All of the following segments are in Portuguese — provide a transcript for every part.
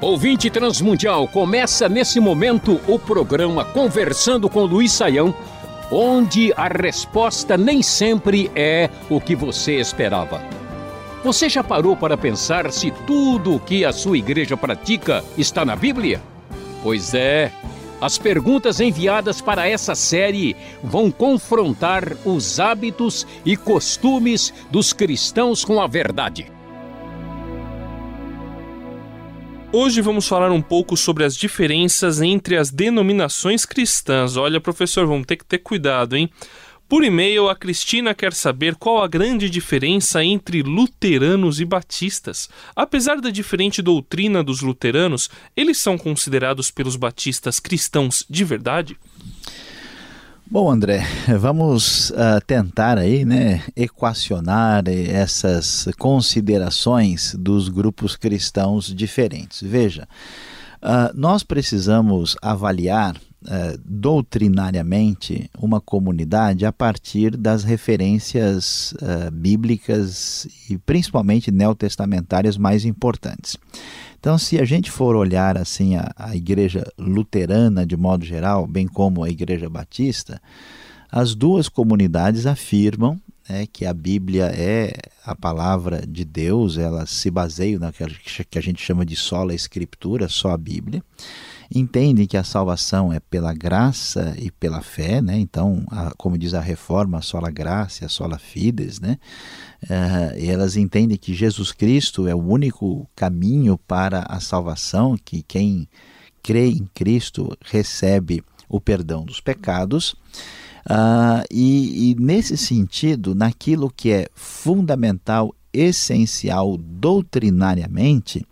Ouvinte Transmundial, começa nesse momento o programa Conversando com Luiz Saião, onde a resposta nem sempre é o que você esperava. Você já parou para pensar se tudo o que a sua igreja pratica está na Bíblia? Pois é, as perguntas enviadas para essa série vão confrontar os hábitos e costumes dos cristãos com a verdade. Hoje vamos falar um pouco sobre as diferenças entre as denominações cristãs. Olha, professor, vamos ter que ter cuidado, hein? Por e-mail, a Cristina quer saber qual a grande diferença entre luteranos e batistas. Apesar da diferente doutrina dos luteranos, eles são considerados pelos batistas cristãos de verdade? Bom, André, vamos uh, tentar aí, né, equacionar essas considerações dos grupos cristãos diferentes. Veja, uh, nós precisamos avaliar uh, doutrinariamente uma comunidade a partir das referências bíblicas e principalmente neotestamentárias mais importantes. Então, se a gente for olhar assim a, a igreja luterana de modo geral, bem como a igreja batista, as duas comunidades afirmam né, que a Bíblia é a palavra de Deus, ela se baseia naquilo que a gente chama de sola escritura, só a Bíblia entendem que a salvação é pela graça e pela fé, né? Então, a, como diz a reforma, a sola graça, a sola fides, né? Uh, e elas entendem que Jesus Cristo é o único caminho para a salvação, que quem crê em Cristo recebe o perdão dos pecados. Uh, e, e nesse sentido, naquilo que é fundamental, essencial doutrinariamente,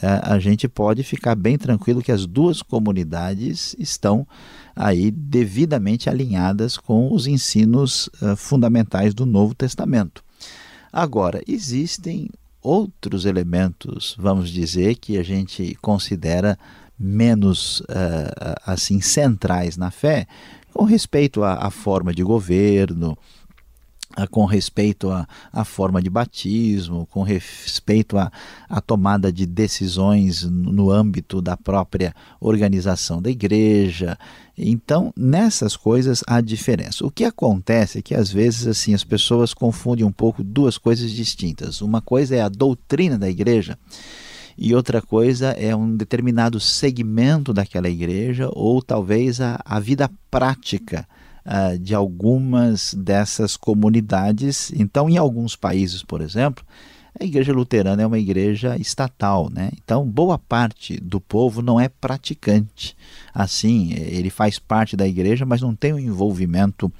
a gente pode ficar bem tranquilo que as duas comunidades estão aí devidamente alinhadas com os ensinos uh, fundamentais do Novo Testamento. Agora, existem outros elementos, vamos dizer, que a gente considera menos uh, assim centrais na fé, com respeito à, à forma de governo, com respeito à, forma de batismo, com respeito à, à tomada de decisões no âmbito da própria organização da igreja. Então, nessas coisas há diferença. O que acontece é que às vezes assim as pessoas confundem um pouco duas coisas distintas. Uma coisa é a doutrina da igreja e outra coisa é um determinado segmento daquela igreja ou talvez a, a vida prática uh, de algumas dessas comunidades. Então, em alguns países, por exemplo, a igreja luterana é uma igreja estatal, né? Então, boa parte do povo não é praticante. Assim, ele faz parte da igreja, mas não tem um envolvimento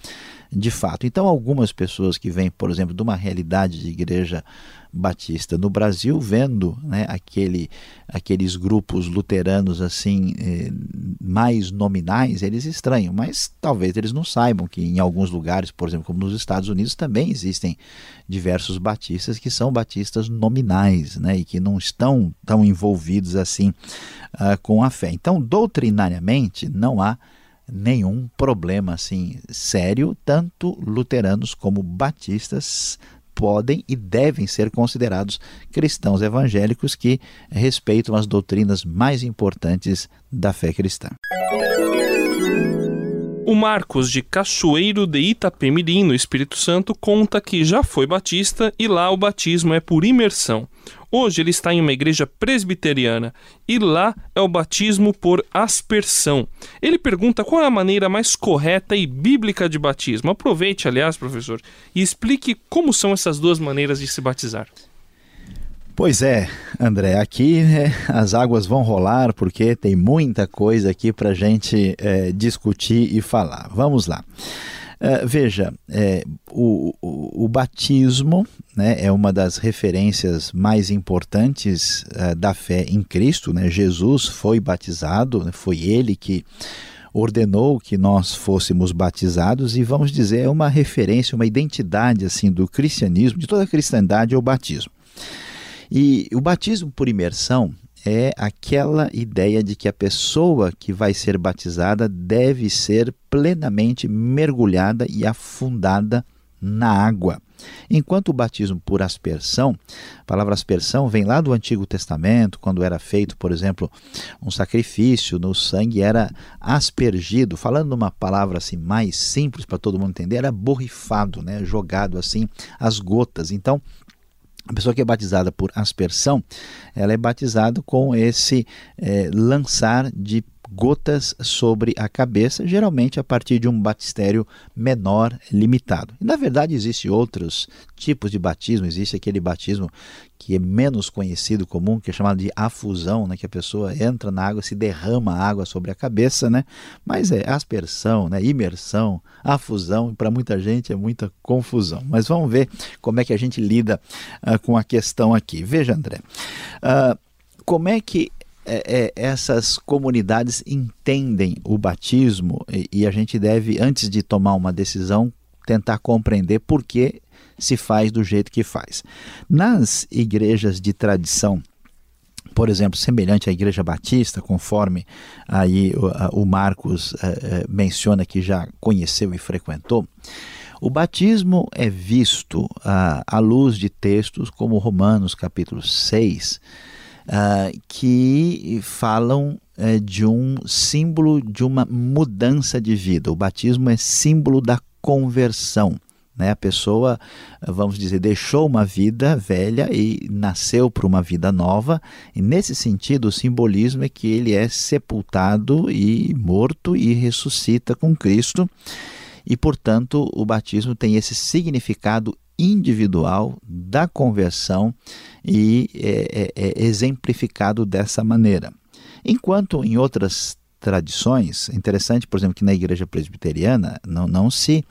de fato. Então, algumas pessoas que vêm, por exemplo, de uma realidade de igreja batista no Brasil, vendo né, aquele, aqueles grupos luteranos assim eh, mais nominais, eles estranham, mas talvez eles não saibam que em alguns lugares, por exemplo, como nos Estados Unidos, também existem diversos batistas que são batistas nominais né, e que não estão tão envolvidos assim uh, com a fé. Então, doutrinariamente, não há nenhum problema assim sério, tanto luteranos como batistas podem e devem ser considerados cristãos evangélicos que respeitam as doutrinas mais importantes da fé cristã. O Marcos de Cachoeiro de Itapemirim, no Espírito Santo, conta que já foi batista e lá o batismo é por imersão. Hoje ele está em uma igreja presbiteriana e lá é o batismo por aspersão. Ele pergunta qual é a maneira mais correta e bíblica de batismo. Aproveite, aliás, professor, e explique como são essas duas maneiras de se batizar. Pois é, André, aqui né, as águas vão rolar porque tem muita coisa aqui para a gente é, discutir e falar. Vamos lá. Uh, veja, é, o, o, o, batismo né, é uma das referências mais importantes uh, da fé em Cristo. Né? Jesus foi batizado, né, foi ele que ordenou que nós fôssemos batizados e vamos dizer é uma referência, uma identidade assim do cristianismo, de toda a cristandade é o batismo. E o batismo por imersão é aquela ideia de que a pessoa que vai ser batizada deve ser plenamente mergulhada e afundada na água. Enquanto o batismo por aspersão, a palavra aspersão vem lá do Antigo Testamento, quando era feito, por exemplo, um sacrifício, no sangue era aspergido, falando numa palavra assim mais simples para todo mundo entender, era borrifado, né, jogado assim as gotas. Então, a pessoa que é batizada por aspersão, ela é batizada com esse é, lançar de gotas sobre a cabeça, geralmente a partir de um batistério menor limitado. E, na verdade, existem outros tipos de batismo. Existe aquele batismo que é menos conhecido, comum, que é chamado de afusão, né? que a pessoa entra na água, se derrama água sobre a cabeça, né? mas é aspersão, né? imersão, afusão, para muita gente é muita confusão. Mas vamos ver como é que a gente lida uh, com a questão aqui. Veja, André, uh, como é que é, é, essas comunidades entendem o batismo e, e, a gente deve, antes de tomar uma decisão, tentar compreender por que se faz do jeito que faz. Nas igrejas de tradição, por exemplo, semelhante à Igreja Batista, conforme aí o, o Marcos é, é, menciona que já conheceu e frequentou, o batismo é visto à, à luz de textos como Romanos capítulo 6, uh, que falam uh, de um símbolo de uma mudança de vida. O batismo é símbolo da conversão. Né? A pessoa, vamos dizer, deixou uma vida velha e nasceu para uma vida nova. E nesse sentido, o simbolismo é que ele é sepultado e morto e ressuscita com Cristo. E, portanto, o batismo tem esse significado individual da conversão e é, é, é exemplificado dessa maneira. Enquanto em outras tradições, interessante, por exemplo, que na igreja presbiteriana não, não se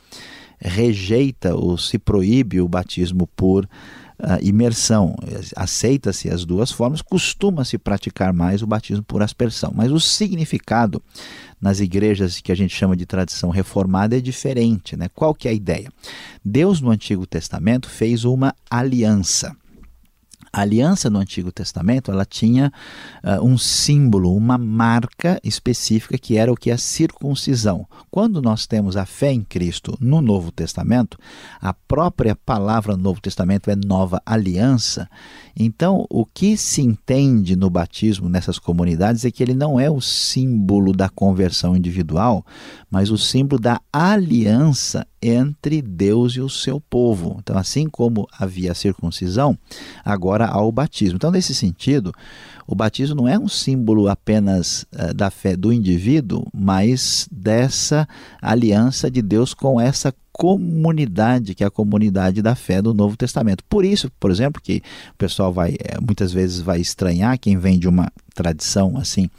rejeita ou se proíbe o batismo por imersão. Aceita-se as duas formas, costuma-se praticar mais o batismo por aspersão, mas o significado nas igrejas que a gente chama de tradição reformada é diferente. Né? Qual que é a ideia? Deus no Antigo Testamento fez uma aliança. A aliança no Antigo Testamento ela tinha uh, um símbolo, uma marca específica que era o que é a circuncisão. Quando nós temos a fé em Cristo no Novo Testamento, a própria palavra no Novo Testamento é nova aliança. Então, o que se entende no batismo nessas comunidades é que ele não é o símbolo da conversão individual, mas o símbolo da aliança entre Deus e o seu povo. Então, assim como havia a circuncisão, agora há o batismo. Então, nesse sentido, o batismo não é um símbolo apenas uh, da fé do indivíduo, mas dessa aliança de Deus com essa comunidade, que é a comunidade da fé do Novo Testamento. Por isso, por exemplo, que o pessoal vai eh, muitas vezes vai estranhar quem vem de uma tradição assim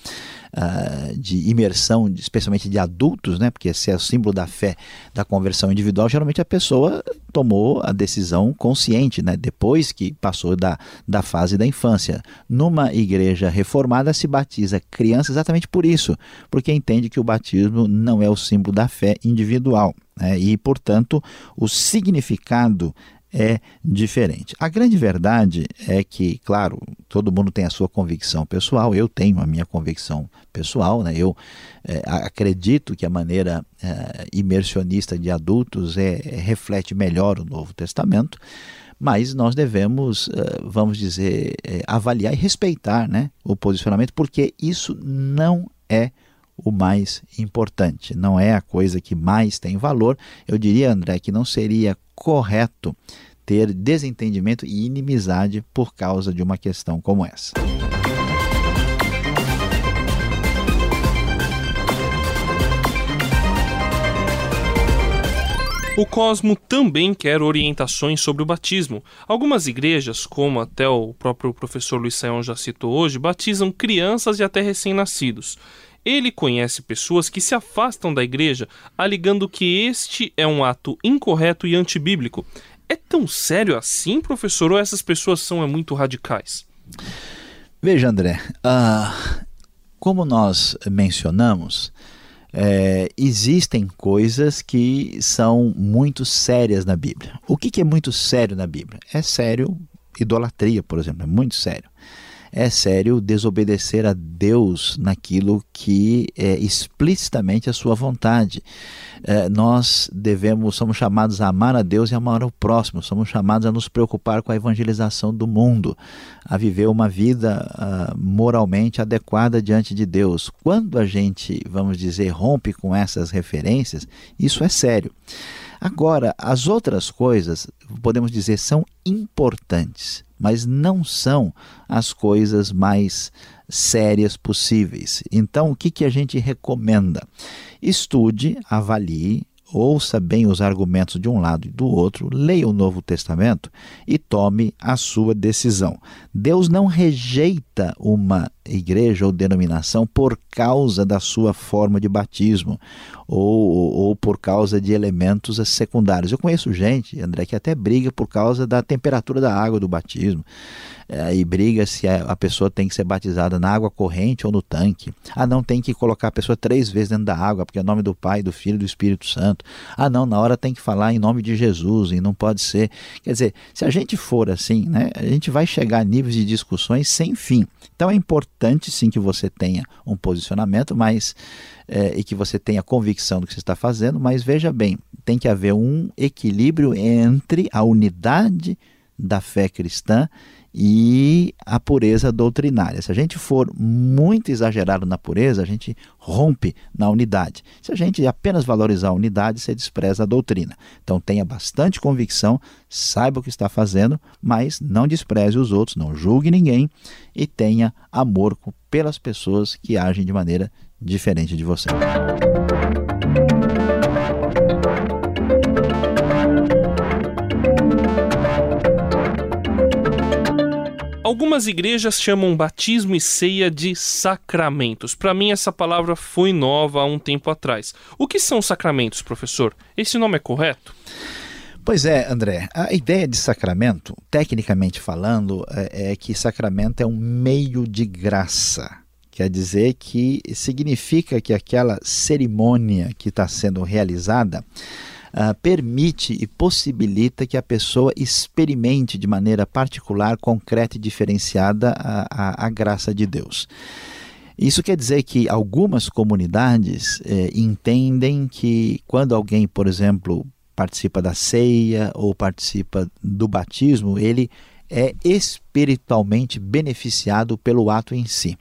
uh, de imersão, especialmente de adultos, né? Porque esse é o símbolo da fé, da conversão individual. Geralmente a pessoa tomou a decisão consciente, né? Depois que passou da, da fase da infância. Numa igreja reformada se batiza criança exatamente por isso, porque entende que o batismo não é o símbolo da fé individual. Né? E, portanto, o significado é diferente. A grande verdade é que, claro, todo mundo tem a sua convicção pessoal, eu tenho a minha convicção pessoal, né? eu é, acredito que a maneira é, imersionista de adultos é, reflete melhor o Novo Testamento, mas nós devemos, é, vamos dizer, é, avaliar e respeitar né, o posicionamento, porque isso não é o mais importante, não é a coisa que mais tem valor. Eu diria, André, que não seria correto ter desentendimento e inimizade por causa de uma questão como essa. O Cosmo também quer orientações sobre o batismo. Algumas igrejas, como até o próprio professor Luiz Saião já citou hoje, batizam crianças e até recém-nascidos. Ele conhece pessoas que se afastam da igreja, alegando que este é um ato incorreto e antibíblico. É tão sério assim, professor, ou essas pessoas são é, muito radicais? Veja, André, uh, como nós mencionamos, é, existem coisas que são muito sérias na Bíblia. O que, que é muito sério na Bíblia? É sério idolatria, por exemplo, é muito sério é sério desobedecer a Deus naquilo que é explicitamente a sua vontade. É, nós devemos, somos chamados a amar a Deus e amar o próximo, somos chamados a nos preocupar com a evangelização do mundo, a viver uma vida uh, moralmente adequada diante de Deus. Quando a gente, vamos dizer, rompe com essas referências, isso é sério. Agora, as outras coisas, podemos dizer, são importantes, mas não são as coisas mais sérias possíveis. Então, o que, que a gente recomenda? Estude, avalie, ouça bem os argumentos de um lado e do outro, leia o Novo Testamento e tome a sua decisão. Deus não rejeita uma igreja ou denominação por causa da sua forma de batismo ou, ou por causa de elementos secundários. Eu conheço gente, André, que até briga por causa da temperatura da água do batismo é, e briga se a, pessoa tem que ser batizada na água corrente ou no tanque. Ah, não, tem que colocar a pessoa três vezes dentro da água, porque é nome do Pai, do Filho e do Espírito Santo. Ah, não, na hora tem que falar em nome de Jesus e não pode ser. Quer dizer, se a gente for assim, né, a gente vai chegar a níveis de discussões sem fim. Então é importante sim que você tenha um posicionamento, mas é, e que você tenha convicção do que você está fazendo, mas veja bem, tem que haver um equilíbrio entre a unidade da fé cristã e a pureza doutrinária. Se a gente for muito exagerado na pureza, a gente rompe na unidade. Se a gente apenas valorizar a unidade, você despreza a doutrina. Então tenha bastante convicção, saiba o que está fazendo, mas não despreze os outros, não julgue ninguém e tenha amor pelas pessoas que agem de maneira diferente de você. Algumas igrejas chamam batismo e ceia de sacramentos. Para mim, essa palavra foi nova há um tempo atrás. O que são sacramentos, professor? Esse nome é correto? Pois é, André. A ideia de sacramento, tecnicamente falando, é, é que sacramento é um meio de graça. Quer dizer que significa que aquela cerimônia que está sendo realizada uh, permite e possibilita que a pessoa experimente de maneira particular, concreta e diferenciada a, a, a graça de Deus. Isso quer dizer que algumas comunidades eh, entendem que quando alguém, por exemplo, participa da ceia ou participa do batismo, ele é espiritualmente beneficiado pelo ato em si.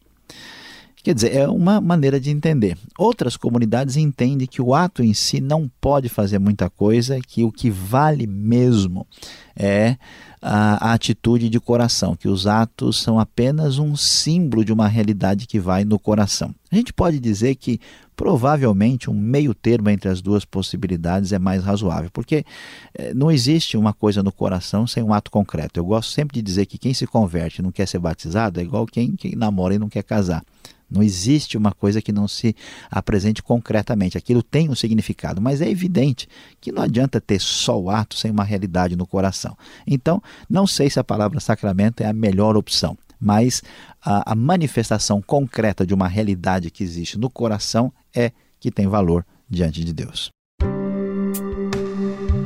Quer dizer, é uma maneira de entender. Outras comunidades entendem que o ato em si não pode fazer muita coisa, que o que vale mesmo é a, atitude de coração, que os atos são apenas um símbolo de uma realidade que vai no coração. A gente pode dizer que provavelmente um meio termo entre as duas possibilidades é mais razoável, porque eh, não existe uma coisa no coração sem um ato concreto. Eu gosto sempre de dizer que quem se converte e não quer ser batizado é igual quem, quem namora e não quer casar. Não existe uma coisa que não se apresente concretamente. Aquilo tem um significado, mas é evidente que não adianta ter só o ato sem uma realidade no coração. Então, não sei se a palavra sacramento é a melhor opção, mas a, a manifestação concreta de uma realidade que existe no coração é que tem valor diante de Deus.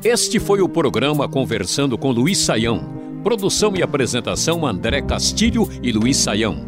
Este foi o programa Conversando com Luiz Saião. Produção e apresentação André Castilho e Luiz Saião.